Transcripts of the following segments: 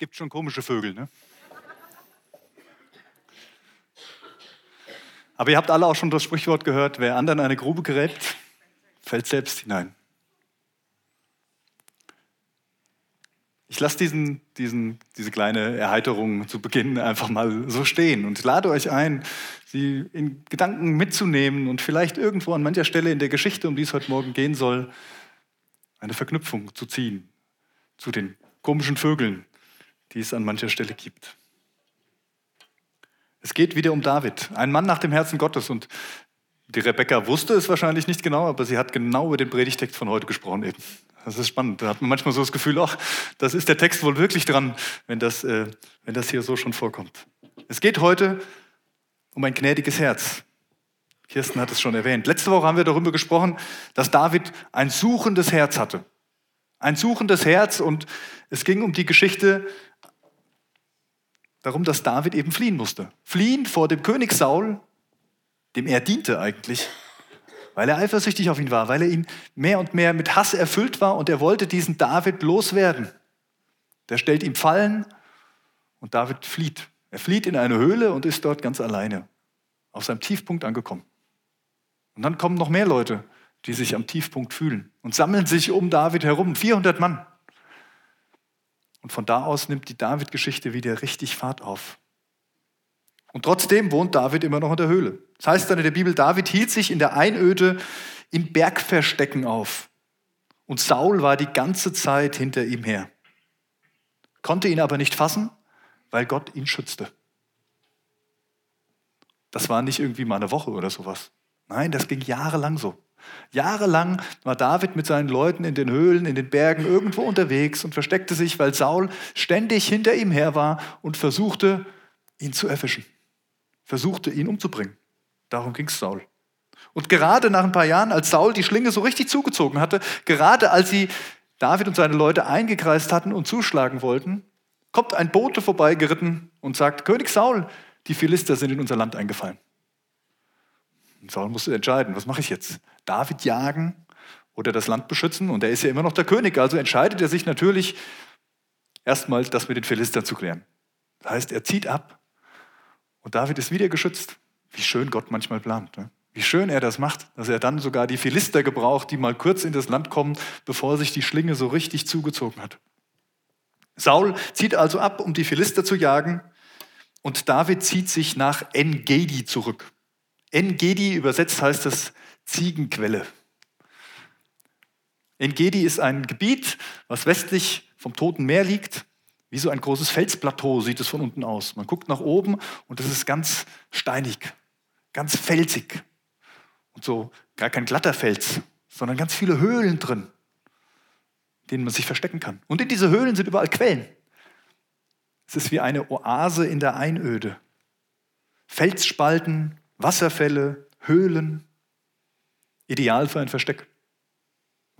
gibt schon komische Vögel, ne? Aber ihr habt alle auch schon das Sprichwort gehört, wer anderen eine Grube gräbt, fällt selbst hinein. Ich lasse diesen, diesen, diese kleine Erheiterung zu Beginn einfach mal so stehen und lade euch ein, sie in Gedanken mitzunehmen und vielleicht irgendwo an mancher Stelle in der Geschichte, um die es heute Morgen gehen soll, eine Verknüpfung zu ziehen zu den komischen Vögeln, die es an mancher Stelle gibt. Es geht wieder um David, ein Mann nach dem Herzen Gottes. Und die Rebecca wusste es wahrscheinlich nicht genau, aber sie hat genau über den Predigtext von heute gesprochen eben. Das ist spannend. Da hat man manchmal so das Gefühl, ach, das ist der Text wohl wirklich dran, wenn das, äh, wenn das hier so schon vorkommt. Es geht heute um ein gnädiges Herz. Kirsten hat es schon erwähnt. Letzte Woche haben wir darüber gesprochen, dass David ein suchendes Herz hatte. Ein suchendes Herz und es ging um die Geschichte darum, dass David eben fliehen musste. Fliehen vor dem König Saul, dem er diente eigentlich, weil er eifersüchtig auf ihn war, weil er ihn mehr und mehr mit Hass erfüllt war und er wollte diesen David loswerden. Der stellt ihm Fallen und David flieht. Er flieht in eine Höhle und ist dort ganz alleine, auf seinem Tiefpunkt angekommen. Und dann kommen noch mehr Leute, die sich am Tiefpunkt fühlen und sammeln sich um David herum, 400 Mann. Und von da aus nimmt die David-Geschichte wieder richtig Fahrt auf. Und trotzdem wohnt David immer noch in der Höhle. Das heißt dann in der Bibel, David hielt sich in der Einöde in Bergverstecken auf. Und Saul war die ganze Zeit hinter ihm her. Konnte ihn aber nicht fassen, weil Gott ihn schützte. Das war nicht irgendwie mal eine Woche oder sowas. Nein, das ging jahrelang so. Jahrelang war David mit seinen Leuten in den Höhlen, in den Bergen irgendwo unterwegs und versteckte sich, weil Saul ständig hinter ihm her war und versuchte, ihn zu erwischen versuchte, ihn umzubringen. Darum ging es Saul. Und gerade nach ein paar Jahren, als Saul die Schlinge so richtig zugezogen hatte, gerade als sie David und seine Leute eingekreist hatten und zuschlagen wollten, kommt ein Bote vorbeigeritten und sagt, König Saul, die Philister sind in unser Land eingefallen. Und Saul musste entscheiden, was mache ich jetzt? David jagen oder das Land beschützen? Und er ist ja immer noch der König, also entscheidet er sich natürlich erstmal, das mit den Philistern zu klären. Das heißt, er zieht ab und David ist wieder geschützt. Wie schön Gott manchmal plant. Ne? Wie schön er das macht, dass er dann sogar die Philister gebraucht, die mal kurz in das Land kommen, bevor sich die Schlinge so richtig zugezogen hat. Saul zieht also ab, um die Philister zu jagen, und David zieht sich nach En-Gedi zurück. En-Gedi übersetzt heißt das Ziegenquelle. En-Gedi ist ein Gebiet, was westlich vom Toten Meer liegt wie so ein großes Felsplateau sieht es von unten aus. Man guckt nach oben und es ist ganz steinig, ganz felsig. Und so gar kein glatter Fels, sondern ganz viele Höhlen drin, in denen man sich verstecken kann. Und in diese Höhlen sind überall Quellen. Es ist wie eine Oase in der Einöde. Felsspalten, Wasserfälle, Höhlen. Ideal für ein Versteck.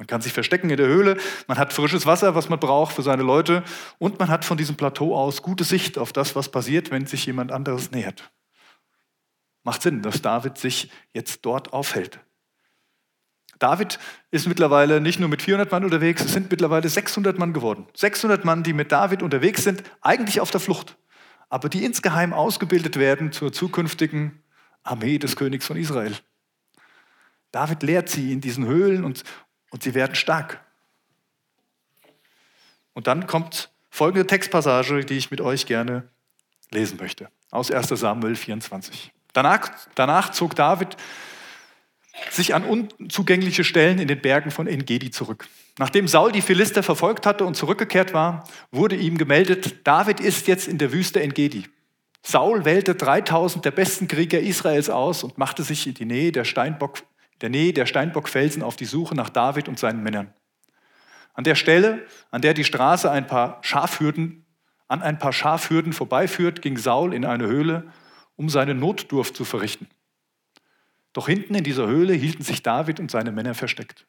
Man kann sich verstecken in der Höhle, man hat frisches Wasser, was man braucht für seine Leute und man hat von diesem Plateau aus gute Sicht auf das, was passiert, wenn sich jemand anderes nähert. Macht Sinn, dass David sich jetzt dort aufhält. David ist mittlerweile nicht nur mit 400 Mann unterwegs, es sind mittlerweile 600 Mann geworden. 600 Mann, die mit David unterwegs sind, eigentlich auf der Flucht, aber die insgeheim ausgebildet werden zur zukünftigen Armee des Königs von Israel. David lehrt sie in diesen Höhlen und, und sie werden stark. Und dann kommt folgende Textpassage, die ich mit euch gerne lesen möchte, aus 1 Samuel 24. Danach, danach zog David sich an unzugängliche Stellen in den Bergen von Engedi zurück. Nachdem Saul die Philister verfolgt hatte und zurückgekehrt war, wurde ihm gemeldet, David ist jetzt in der Wüste Engedi. Saul wählte 3000 der besten Krieger Israels aus und machte sich in die Nähe der Steinbock der Nähe der Steinbockfelsen auf die Suche nach David und seinen Männern. An der Stelle, an der die Straße ein paar Schafhürden, an ein paar Schafhürden vorbeiführt, ging Saul in eine Höhle, um seine Notdurft zu verrichten. Doch hinten in dieser Höhle hielten sich David und seine Männer versteckt.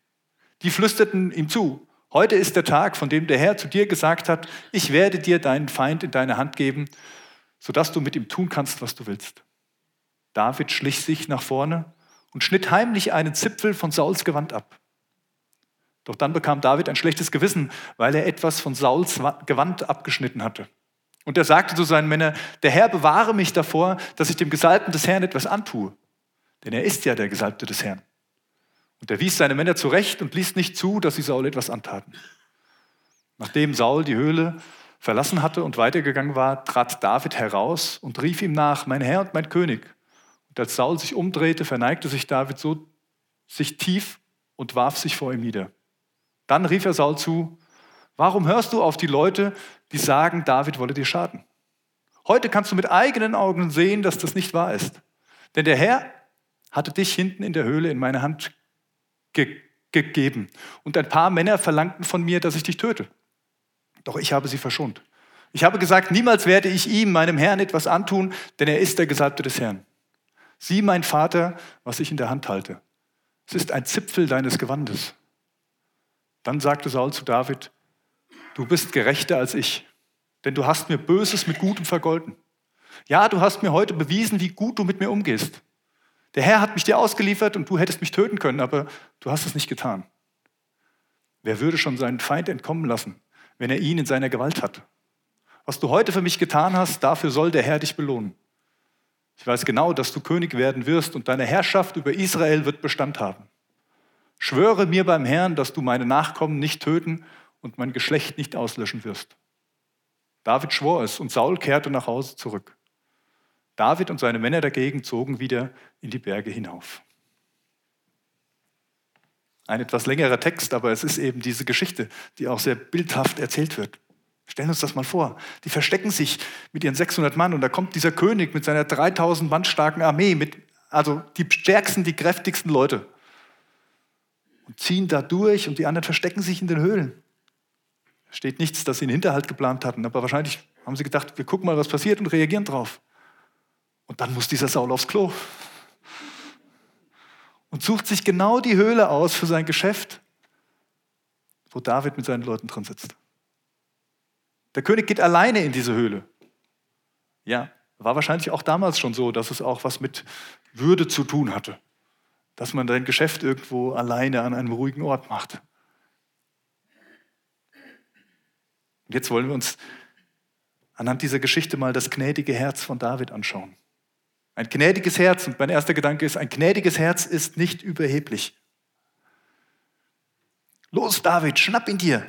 Die flüsterten ihm zu, heute ist der Tag, von dem der Herr zu dir gesagt hat, ich werde dir deinen Feind in deine Hand geben, sodass du mit ihm tun kannst, was du willst. David schlich sich nach vorne und schnitt heimlich einen Zipfel von Sauls Gewand ab. Doch dann bekam David ein schlechtes Gewissen, weil er etwas von Sauls Gewand abgeschnitten hatte. Und er sagte zu seinen Männern, der Herr bewahre mich davor, dass ich dem Gesalbten des Herrn etwas antue. Denn er ist ja der Gesalbte des Herrn. Und er wies seine Männer zurecht und ließ nicht zu, dass sie Saul etwas antaten. Nachdem Saul die Höhle verlassen hatte und weitergegangen war, trat David heraus und rief ihm nach, mein Herr und mein König. Und als Saul sich umdrehte, verneigte sich David so sich tief und warf sich vor ihm nieder. Dann rief er Saul zu, warum hörst du auf die Leute, die sagen, David wolle dir schaden? Heute kannst du mit eigenen Augen sehen, dass das nicht wahr ist. Denn der Herr hatte dich hinten in der Höhle in meine Hand ge gegeben. Und ein paar Männer verlangten von mir, dass ich dich töte. Doch ich habe sie verschont. Ich habe gesagt, niemals werde ich ihm, meinem Herrn, etwas antun, denn er ist der Gesalbte des Herrn. Sieh, mein Vater, was ich in der Hand halte. Es ist ein Zipfel deines Gewandes. Dann sagte Saul zu David, du bist gerechter als ich, denn du hast mir Böses mit Gutem vergolten. Ja, du hast mir heute bewiesen, wie gut du mit mir umgehst. Der Herr hat mich dir ausgeliefert und du hättest mich töten können, aber du hast es nicht getan. Wer würde schon seinen Feind entkommen lassen, wenn er ihn in seiner Gewalt hat. Was du heute für mich getan hast, dafür soll der Herr dich belohnen. Ich weiß genau, dass du König werden wirst und deine Herrschaft über Israel wird Bestand haben. Schwöre mir beim Herrn, dass du meine Nachkommen nicht töten und mein Geschlecht nicht auslöschen wirst. David schwor es und Saul kehrte nach Hause zurück. David und seine Männer dagegen zogen wieder in die Berge hinauf. Ein etwas längerer Text, aber es ist eben diese Geschichte, die auch sehr bildhaft erzählt wird. Stellen uns das mal vor. Die verstecken sich mit ihren 600 Mann und da kommt dieser König mit seiner 3000 Mann starken Armee, mit, also die stärksten, die kräftigsten Leute. Und ziehen da durch und die anderen verstecken sich in den Höhlen. Da steht nichts, dass sie einen Hinterhalt geplant hatten, aber wahrscheinlich haben sie gedacht, wir gucken mal, was passiert und reagieren drauf. Und dann muss dieser Saul aufs Klo und sucht sich genau die Höhle aus für sein Geschäft, wo David mit seinen Leuten drin sitzt. Der König geht alleine in diese Höhle. Ja, war wahrscheinlich auch damals schon so, dass es auch was mit Würde zu tun hatte, dass man sein Geschäft irgendwo alleine an einem ruhigen Ort macht. Und jetzt wollen wir uns anhand dieser Geschichte mal das gnädige Herz von David anschauen. Ein gnädiges Herz, und mein erster Gedanke ist, ein gnädiges Herz ist nicht überheblich. Los, David, schnapp ihn dir.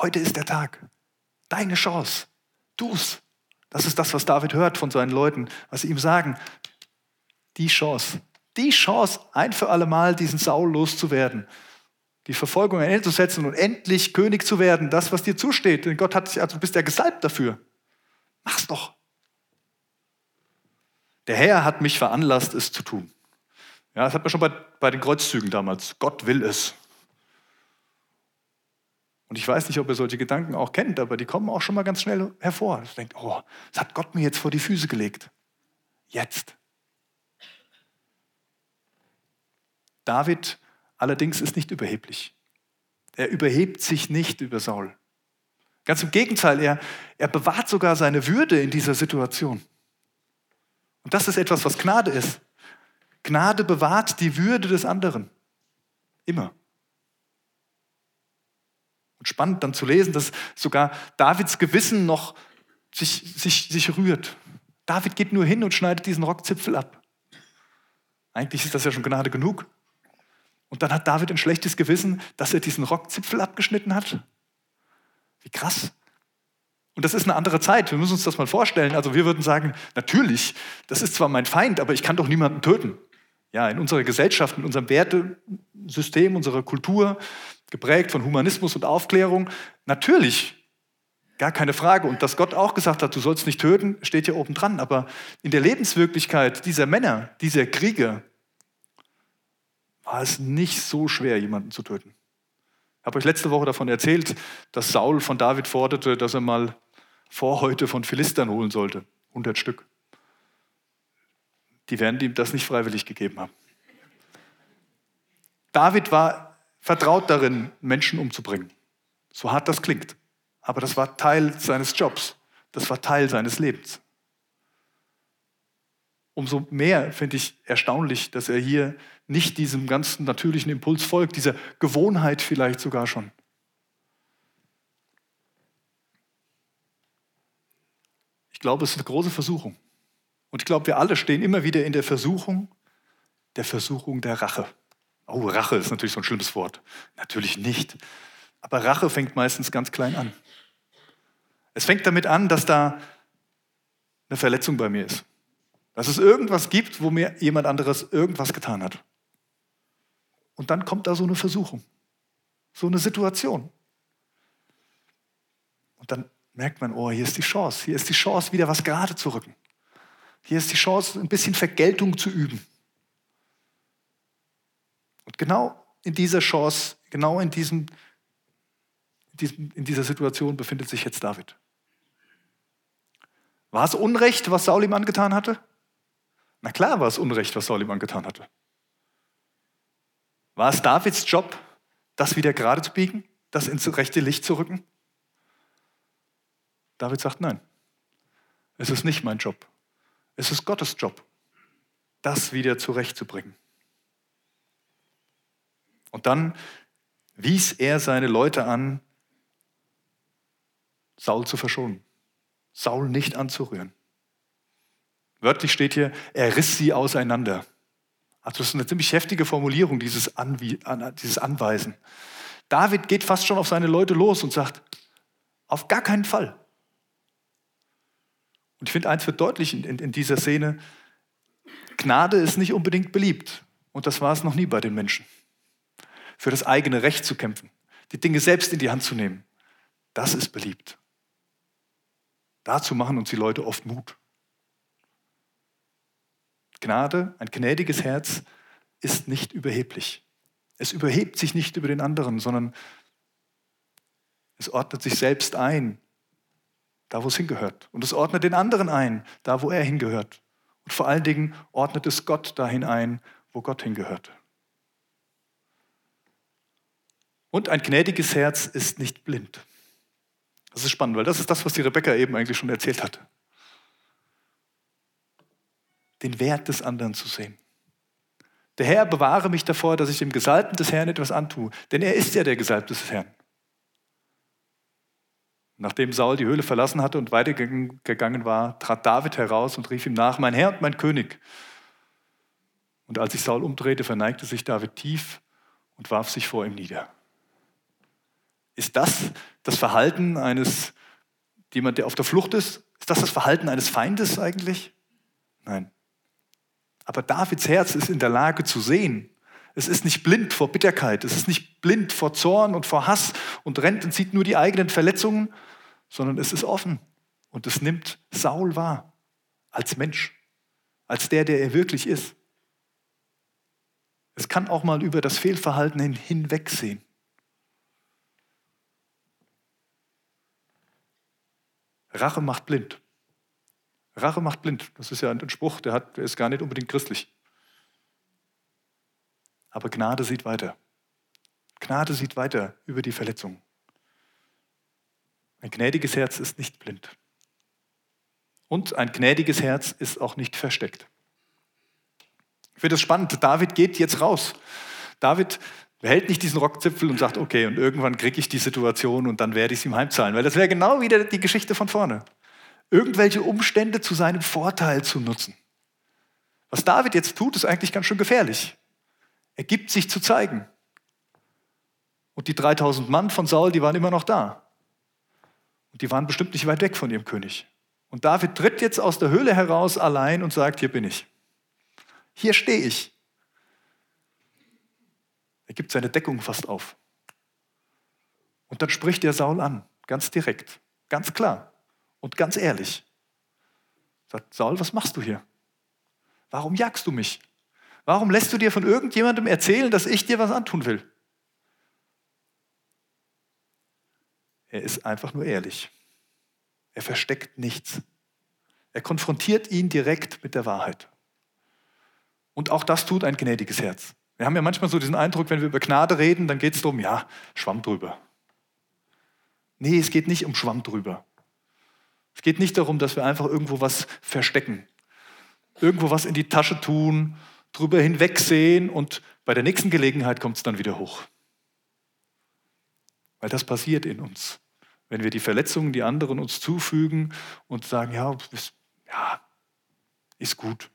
Heute ist der Tag. Deine Chance. Tu's. Das ist das, was David hört von seinen Leuten, was sie ihm sagen. Die Chance. Die Chance, ein für alle Mal diesen Saul loszuwerden. Die Verfolgung ein Ende zu setzen und endlich König zu werden. Das, was dir zusteht. Denn Gott hat dich, also du bist ja gesalbt dafür. Mach's doch. Der Herr hat mich veranlasst, es zu tun. Ja, das hat man schon bei, bei den Kreuzzügen damals. Gott will es. Und ich weiß nicht, ob ihr solche Gedanken auch kennt, aber die kommen auch schon mal ganz schnell hervor. Du denkst, oh, das hat Gott mir jetzt vor die Füße gelegt. Jetzt. David allerdings ist nicht überheblich. Er überhebt sich nicht über Saul. Ganz im Gegenteil, er, er bewahrt sogar seine Würde in dieser Situation. Und das ist etwas, was Gnade ist. Gnade bewahrt die Würde des anderen. Immer. Spannend dann zu lesen, dass sogar Davids Gewissen noch sich, sich, sich rührt. David geht nur hin und schneidet diesen Rockzipfel ab. Eigentlich ist das ja schon Gnade genug. Und dann hat David ein schlechtes Gewissen, dass er diesen Rockzipfel abgeschnitten hat. Wie krass. Und das ist eine andere Zeit. Wir müssen uns das mal vorstellen. Also wir würden sagen, natürlich, das ist zwar mein Feind, aber ich kann doch niemanden töten. Ja, in unserer Gesellschaft, in unserem Wertesystem, unserer Kultur, geprägt von Humanismus und Aufklärung, natürlich, gar keine Frage. Und dass Gott auch gesagt hat, du sollst nicht töten, steht hier oben dran. Aber in der Lebenswirklichkeit dieser Männer, dieser Krieger, war es nicht so schwer, jemanden zu töten. Ich habe euch letzte Woche davon erzählt, dass Saul von David forderte, dass er mal Vorhäute von Philistern holen sollte. 100 Stück. Die werden ihm das nicht freiwillig gegeben haben. David war vertraut darin, Menschen umzubringen. So hart das klingt. Aber das war Teil seines Jobs. Das war Teil seines Lebens. Umso mehr finde ich erstaunlich, dass er hier nicht diesem ganzen natürlichen Impuls folgt, dieser Gewohnheit vielleicht sogar schon. Ich glaube, es ist eine große Versuchung. Und ich glaube, wir alle stehen immer wieder in der Versuchung, der Versuchung der Rache. Oh, Rache ist natürlich so ein schlimmes Wort. Natürlich nicht. Aber Rache fängt meistens ganz klein an. Es fängt damit an, dass da eine Verletzung bei mir ist. Dass es irgendwas gibt, wo mir jemand anderes irgendwas getan hat. Und dann kommt da so eine Versuchung, so eine Situation. Und dann merkt man, oh, hier ist die Chance, hier ist die Chance, wieder was gerade zu rücken. Hier ist die Chance, ein bisschen Vergeltung zu üben. Genau in dieser Chance, genau in, diesem, in dieser Situation befindet sich jetzt David. War es Unrecht, was Saul ihm angetan hatte? Na klar war es Unrecht, was Saul ihm angetan hatte. War es Davids Job, das wieder gerade zu biegen, das ins rechte Licht zu rücken? David sagt nein. Es ist nicht mein Job. Es ist Gottes Job, das wieder zurechtzubringen. Und dann wies er seine Leute an, Saul zu verschonen, Saul nicht anzurühren. Wörtlich steht hier, er riss sie auseinander. Also das ist eine ziemlich heftige Formulierung, dieses, Anwie dieses Anweisen. David geht fast schon auf seine Leute los und sagt, auf gar keinen Fall. Und ich finde, eins wird deutlich in, in, in dieser Szene, Gnade ist nicht unbedingt beliebt. Und das war es noch nie bei den Menschen für das eigene Recht zu kämpfen, die Dinge selbst in die Hand zu nehmen. Das ist beliebt. Dazu machen uns die Leute oft Mut. Gnade, ein gnädiges Herz ist nicht überheblich. Es überhebt sich nicht über den anderen, sondern es ordnet sich selbst ein, da wo es hingehört. Und es ordnet den anderen ein, da wo er hingehört. Und vor allen Dingen ordnet es Gott dahin ein, wo Gott hingehört. Und ein gnädiges Herz ist nicht blind. Das ist spannend, weil das ist das, was die Rebecca eben eigentlich schon erzählt hat. Den Wert des anderen zu sehen. Der Herr bewahre mich davor, dass ich dem Gesalbten des Herrn etwas antue, denn er ist ja der Gesalbte des Herrn. Nachdem Saul die Höhle verlassen hatte und weitergegangen war, trat David heraus und rief ihm nach, mein Herr und mein König. Und als sich Saul umdrehte, verneigte sich David tief und warf sich vor ihm nieder. Ist das das Verhalten eines, jemand, der auf der Flucht ist? Ist das das Verhalten eines Feindes eigentlich? Nein. Aber Davids Herz ist in der Lage zu sehen. Es ist nicht blind vor Bitterkeit, es ist nicht blind vor Zorn und vor Hass und rennt und sieht nur die eigenen Verletzungen, sondern es ist offen und es nimmt Saul wahr als Mensch, als der, der er wirklich ist. Es kann auch mal über das Fehlverhalten hinwegsehen. Rache macht blind. Rache macht blind. Das ist ja ein Spruch, der, hat, der ist gar nicht unbedingt christlich. Aber Gnade sieht weiter. Gnade sieht weiter über die Verletzung. Ein gnädiges Herz ist nicht blind. Und ein gnädiges Herz ist auch nicht versteckt. Ich finde es spannend. David geht jetzt raus. David behält nicht diesen Rockzipfel und sagt, okay, und irgendwann kriege ich die Situation und dann werde ich es ihm heimzahlen. Weil das wäre genau wieder die Geschichte von vorne. Irgendwelche Umstände zu seinem Vorteil zu nutzen. Was David jetzt tut, ist eigentlich ganz schön gefährlich. Er gibt sich zu zeigen. Und die 3000 Mann von Saul, die waren immer noch da. Und die waren bestimmt nicht weit weg von ihrem König. Und David tritt jetzt aus der Höhle heraus allein und sagt, hier bin ich. Hier stehe ich. Er gibt seine Deckung fast auf. Und dann spricht er Saul an, ganz direkt, ganz klar und ganz ehrlich. Sagt Saul, was machst du hier? Warum jagst du mich? Warum lässt du dir von irgendjemandem erzählen, dass ich dir was antun will? Er ist einfach nur ehrlich. Er versteckt nichts. Er konfrontiert ihn direkt mit der Wahrheit. Und auch das tut ein gnädiges Herz. Wir haben ja manchmal so diesen Eindruck, wenn wir über Gnade reden, dann geht es darum, ja, Schwamm drüber. Nee, es geht nicht um Schwamm drüber. Es geht nicht darum, dass wir einfach irgendwo was verstecken, irgendwo was in die Tasche tun, drüber hinwegsehen und bei der nächsten Gelegenheit kommt es dann wieder hoch. Weil das passiert in uns. wenn wir die Verletzungen, die anderen uns zufügen und sagen, ja, ist, ja, ist gut.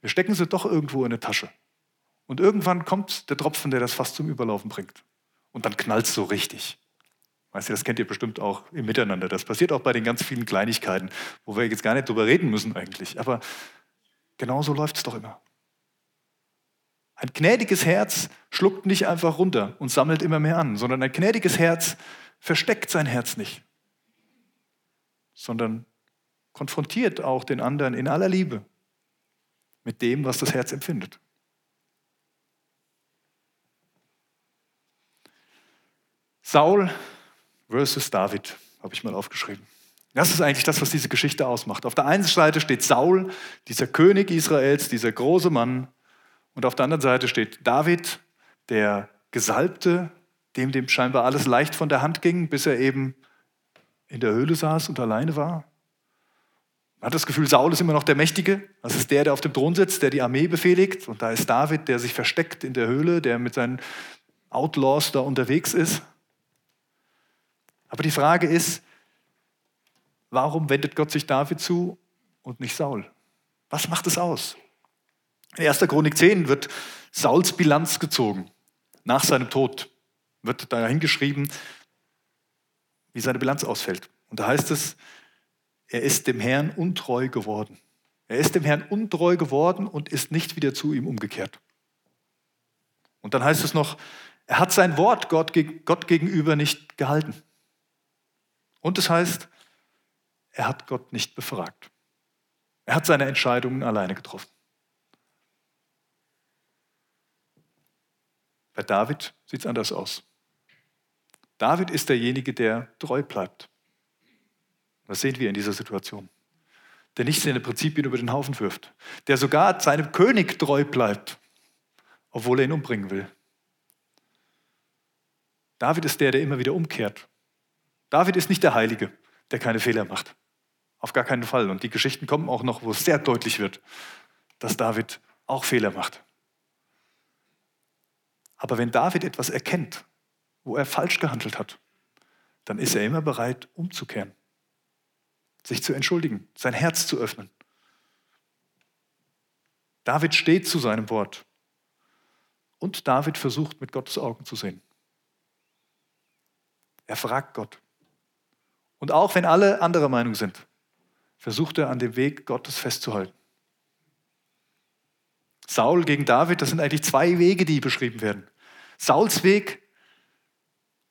Wir stecken sie doch irgendwo in eine Tasche. Und irgendwann kommt der Tropfen, der das fast zum Überlaufen bringt. Und dann knallt es so richtig. Weißt du, das kennt ihr bestimmt auch im Miteinander. Das passiert auch bei den ganz vielen Kleinigkeiten, wo wir jetzt gar nicht drüber reden müssen eigentlich. Aber genauso läuft es doch immer. Ein gnädiges Herz schluckt nicht einfach runter und sammelt immer mehr an, sondern ein gnädiges Herz versteckt sein Herz nicht, sondern konfrontiert auch den anderen in aller Liebe mit dem, was das Herz empfindet. Saul versus David, habe ich mal aufgeschrieben. Das ist eigentlich das, was diese Geschichte ausmacht. Auf der einen Seite steht Saul, dieser König Israels, dieser große Mann, und auf der anderen Seite steht David, der Gesalbte, dem dem scheinbar alles leicht von der Hand ging, bis er eben in der Höhle saß und alleine war. Man hat das Gefühl, Saul ist immer noch der Mächtige. Das ist der, der auf dem Thron sitzt, der die Armee befehligt. Und da ist David, der sich versteckt in der Höhle, der mit seinen Outlaws da unterwegs ist. Aber die Frage ist, warum wendet Gott sich David zu und nicht Saul? Was macht es aus? In 1. Chronik 10 wird Sauls Bilanz gezogen. Nach seinem Tod wird da hingeschrieben, wie seine Bilanz ausfällt. Und da heißt es, er ist dem Herrn untreu geworden. Er ist dem Herrn untreu geworden und ist nicht wieder zu ihm umgekehrt. Und dann heißt es noch, er hat sein Wort Gott, Gott gegenüber nicht gehalten. Und es heißt, er hat Gott nicht befragt. Er hat seine Entscheidungen alleine getroffen. Bei David sieht es anders aus. David ist derjenige, der treu bleibt. Das sehen wir in dieser Situation. Der nicht seine Prinzipien über den Haufen wirft. Der sogar seinem König treu bleibt, obwohl er ihn umbringen will. David ist der, der immer wieder umkehrt. David ist nicht der Heilige, der keine Fehler macht. Auf gar keinen Fall. Und die Geschichten kommen auch noch, wo es sehr deutlich wird, dass David auch Fehler macht. Aber wenn David etwas erkennt, wo er falsch gehandelt hat, dann ist er immer bereit, umzukehren, sich zu entschuldigen, sein Herz zu öffnen. David steht zu seinem Wort. Und David versucht, mit Gottes Augen zu sehen. Er fragt Gott. Und auch wenn alle anderer Meinung sind, versucht er an dem Weg Gottes festzuhalten. Saul gegen David, das sind eigentlich zwei Wege, die beschrieben werden. Sauls Weg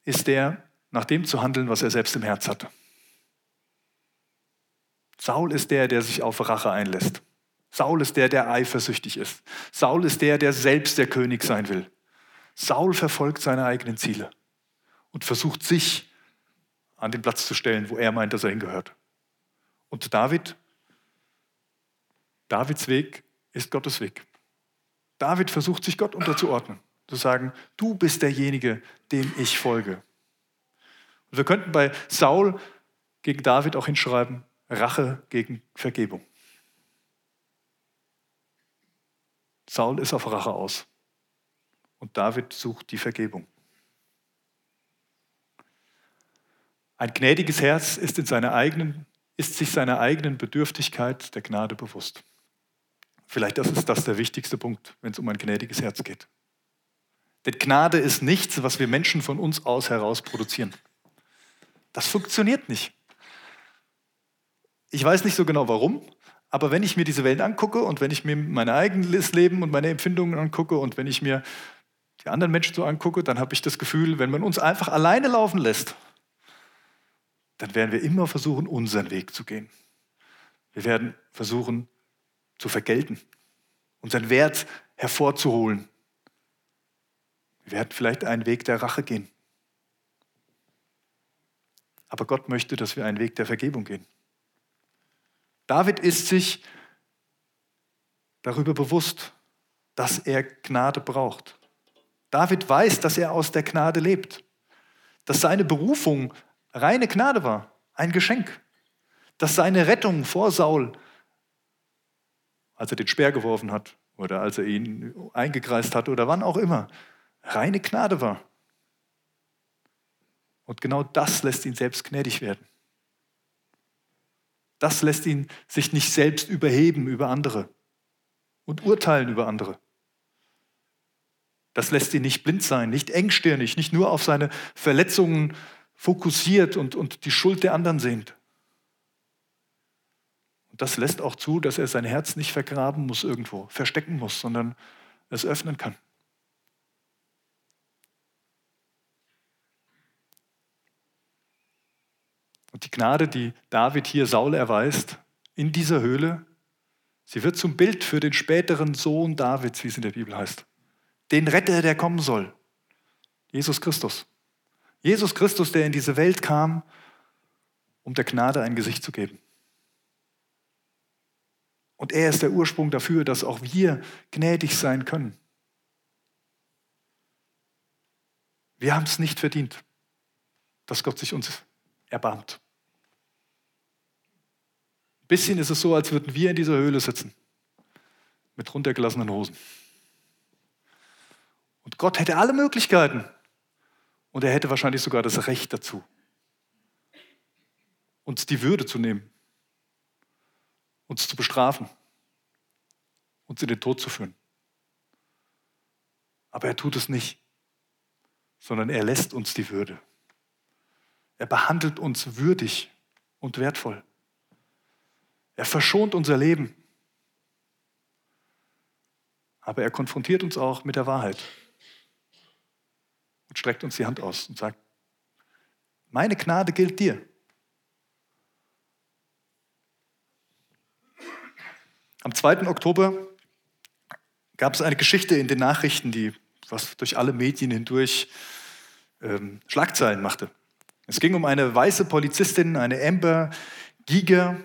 ist der, nach dem zu handeln, was er selbst im Herz hatte. Saul ist der, der sich auf Rache einlässt. Saul ist der, der eifersüchtig ist. Saul ist der, der selbst der König sein will. Saul verfolgt seine eigenen Ziele und versucht sich an den Platz zu stellen, wo er meint, dass er hingehört. Und David, Davids Weg ist Gottes Weg. David versucht sich Gott unterzuordnen. Zu sagen, du bist derjenige, dem ich folge. Und wir könnten bei Saul gegen David auch hinschreiben, Rache gegen Vergebung. Saul ist auf Rache aus und David sucht die Vergebung. Ein gnädiges Herz ist, in seiner eigenen, ist sich seiner eigenen Bedürftigkeit der Gnade bewusst. Vielleicht ist das der wichtigste Punkt, wenn es um ein gnädiges Herz geht. Denn Gnade ist nichts, was wir Menschen von uns aus heraus produzieren. Das funktioniert nicht. Ich weiß nicht so genau warum, aber wenn ich mir diese Welt angucke und wenn ich mir mein eigenes Leben und meine Empfindungen angucke und wenn ich mir die anderen Menschen so angucke, dann habe ich das Gefühl, wenn man uns einfach alleine laufen lässt, dann werden wir immer versuchen, unseren Weg zu gehen. Wir werden versuchen, zu vergelten, unseren Wert hervorzuholen. Wir werden vielleicht einen Weg der Rache gehen. Aber Gott möchte, dass wir einen Weg der Vergebung gehen. David ist sich darüber bewusst, dass er Gnade braucht. David weiß, dass er aus der Gnade lebt, dass seine Berufung reine Gnade war, ein Geschenk, dass seine Rettung vor Saul als er den Speer geworfen hat oder als er ihn eingekreist hat oder wann auch immer, reine Gnade war. Und genau das lässt ihn selbst gnädig werden. Das lässt ihn sich nicht selbst überheben über andere und urteilen über andere. Das lässt ihn nicht blind sein, nicht engstirnig, nicht nur auf seine Verletzungen fokussiert und, und die Schuld der anderen sehnt. Und das lässt auch zu, dass er sein Herz nicht vergraben muss irgendwo, verstecken muss, sondern es öffnen kann. Und die Gnade, die David hier Saul erweist, in dieser Höhle, sie wird zum Bild für den späteren Sohn Davids, wie es in der Bibel heißt. Den Retter, der kommen soll. Jesus Christus. Jesus Christus, der in diese Welt kam, um der Gnade ein Gesicht zu geben. Und er ist der Ursprung dafür, dass auch wir gnädig sein können. Wir haben es nicht verdient, dass Gott sich uns erbarmt. Ein bisschen ist es so, als würden wir in dieser Höhle sitzen, mit runtergelassenen Hosen. Und Gott hätte alle Möglichkeiten. Und er hätte wahrscheinlich sogar das Recht dazu, uns die Würde zu nehmen, uns zu bestrafen, uns in den Tod zu führen. Aber er tut es nicht, sondern er lässt uns die Würde. Er behandelt uns würdig und wertvoll. Er verschont unser Leben. Aber er konfrontiert uns auch mit der Wahrheit streckt uns die Hand aus und sagt, meine Gnade gilt dir. Am 2. Oktober gab es eine Geschichte in den Nachrichten, die was durch alle Medien hindurch ähm, Schlagzeilen machte. Es ging um eine weiße Polizistin, eine Amber Giger,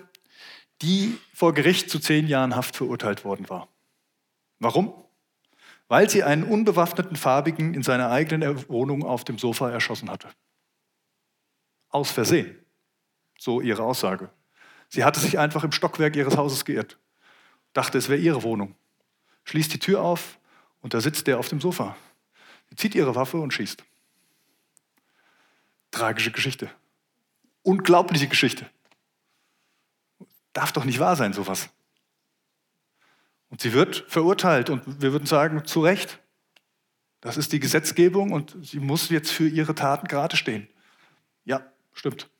die vor Gericht zu zehn Jahren Haft verurteilt worden war. Warum? Weil sie einen unbewaffneten Farbigen in seiner eigenen Wohnung auf dem Sofa erschossen hatte. Aus Versehen. So ihre Aussage. Sie hatte sich einfach im Stockwerk ihres Hauses geirrt. Dachte, es wäre ihre Wohnung. Schließt die Tür auf und da sitzt der auf dem Sofa. Sie zieht ihre Waffe und schießt. Tragische Geschichte. Unglaubliche Geschichte. Darf doch nicht wahr sein, sowas. Und sie wird verurteilt und wir würden sagen, zu Recht. Das ist die Gesetzgebung und sie muss jetzt für ihre Taten gerade stehen. Ja, stimmt.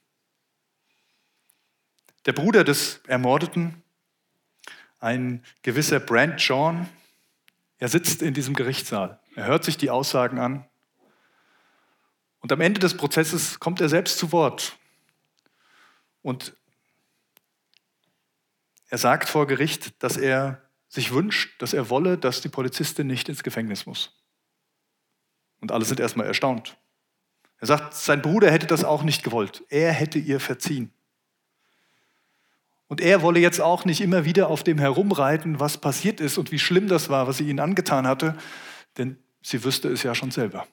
Der Bruder des Ermordeten, ein gewisser Brand John, er sitzt in diesem Gerichtssaal. Er hört sich die Aussagen an. Und am Ende des Prozesses kommt er selbst zu Wort. Und er sagt vor Gericht, dass er sich wünscht, dass er wolle, dass die Polizistin nicht ins Gefängnis muss. Und alle sind erstmal erstaunt. Er sagt, sein Bruder hätte das auch nicht gewollt. Er hätte ihr verziehen. Und er wolle jetzt auch nicht immer wieder auf dem herumreiten, was passiert ist und wie schlimm das war, was sie ihnen angetan hatte, denn sie wüsste es ja schon selber.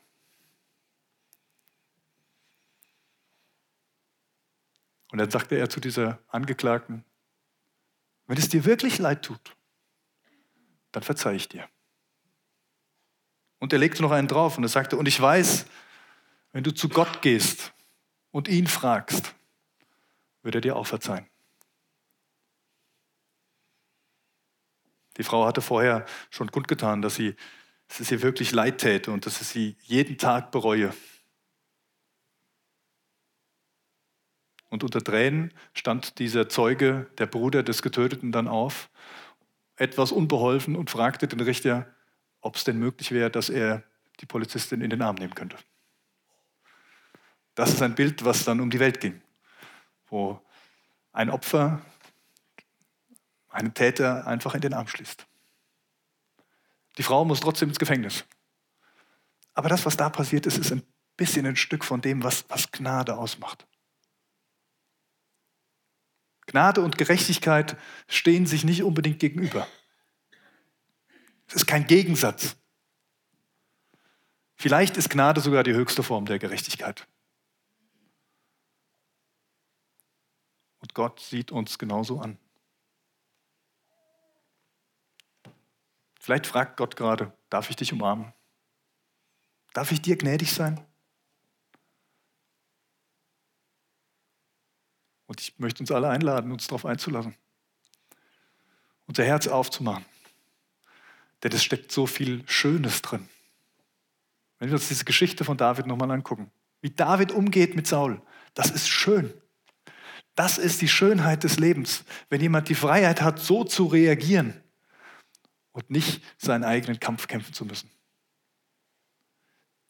Und dann sagte er zu dieser Angeklagten, wenn es dir wirklich leid tut, dann verzeih ich dir. Und er legte noch einen drauf und er sagte, und ich weiß, wenn du zu Gott gehst und ihn fragst, wird er dir auch verzeihen. Die Frau hatte vorher schon kundgetan, dass, sie, dass es ihr wirklich leid täte und dass es sie jeden Tag bereue. Und unter Tränen stand dieser Zeuge, der Bruder des Getöteten, dann auf, etwas unbeholfen und fragte den Richter, ob es denn möglich wäre, dass er die Polizistin in den Arm nehmen könnte. Das ist ein Bild, was dann um die Welt ging, wo ein Opfer einen Täter einfach in den Arm schließt. Die Frau muss trotzdem ins Gefängnis. Aber das, was da passiert ist, ist ein bisschen ein Stück von dem, was, was Gnade ausmacht. Gnade und Gerechtigkeit stehen sich nicht unbedingt gegenüber. Es ist kein Gegensatz. Vielleicht ist Gnade sogar die höchste Form der Gerechtigkeit. Und Gott sieht uns genauso an. Vielleicht fragt Gott gerade, darf ich dich umarmen? Darf ich dir gnädig sein? Und ich möchte uns alle einladen, uns darauf einzulassen. Unser Herz aufzumachen. Denn es steckt so viel Schönes drin. Wenn wir uns diese Geschichte von David nochmal angucken, wie David umgeht mit Saul, das ist schön. Das ist die Schönheit des Lebens, wenn jemand die Freiheit hat, so zu reagieren und nicht seinen eigenen Kampf kämpfen zu müssen.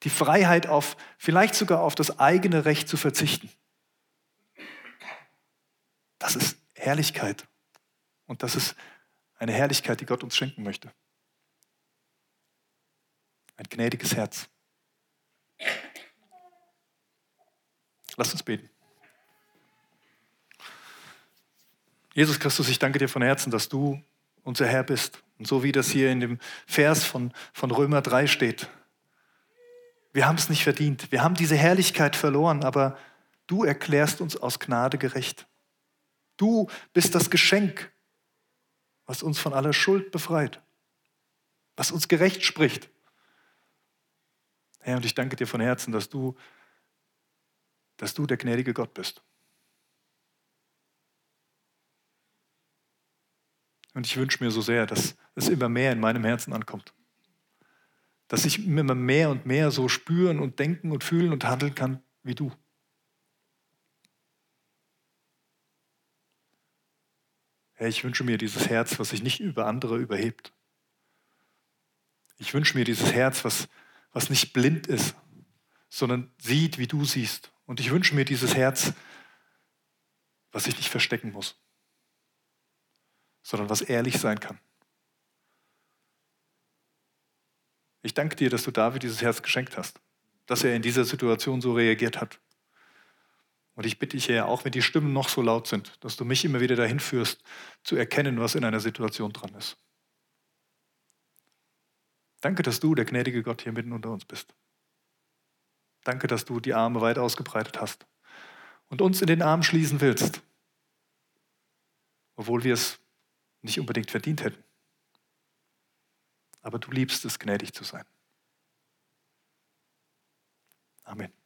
Die Freiheit auf, vielleicht sogar auf das eigene Recht zu verzichten. Das ist Herrlichkeit. Und das ist eine Herrlichkeit, die Gott uns schenken möchte. Ein gnädiges Herz. Lass uns beten. Jesus Christus, ich danke dir von Herzen, dass du unser Herr bist. Und so wie das hier in dem Vers von, von Römer 3 steht. Wir haben es nicht verdient. Wir haben diese Herrlichkeit verloren, aber du erklärst uns aus Gnade gerecht. Du bist das Geschenk, was uns von aller Schuld befreit, was uns gerecht spricht. Herr, und ich danke dir von Herzen, dass du dass du der gnädige Gott bist. Und ich wünsche mir so sehr, dass es immer mehr in meinem Herzen ankommt. Dass ich immer mehr und mehr so spüren und denken und fühlen und handeln kann wie du. Herr, ich wünsche mir dieses Herz, was sich nicht über andere überhebt. Ich wünsche mir dieses Herz, was, was nicht blind ist, sondern sieht, wie du siehst und ich wünsche mir dieses Herz, was ich nicht verstecken muss, sondern was ehrlich sein kann. Ich danke dir, dass du David dieses Herz geschenkt hast, dass er in dieser Situation so reagiert hat. Und ich bitte dich, Herr, auch wenn die Stimmen noch so laut sind, dass du mich immer wieder dahin führst, zu erkennen, was in einer Situation dran ist. Danke, dass du, der gnädige Gott, hier mitten unter uns bist. Danke, dass du die Arme weit ausgebreitet hast und uns in den Arm schließen willst, obwohl wir es nicht unbedingt verdient hätten. Aber du liebst es, gnädig zu sein. Amen.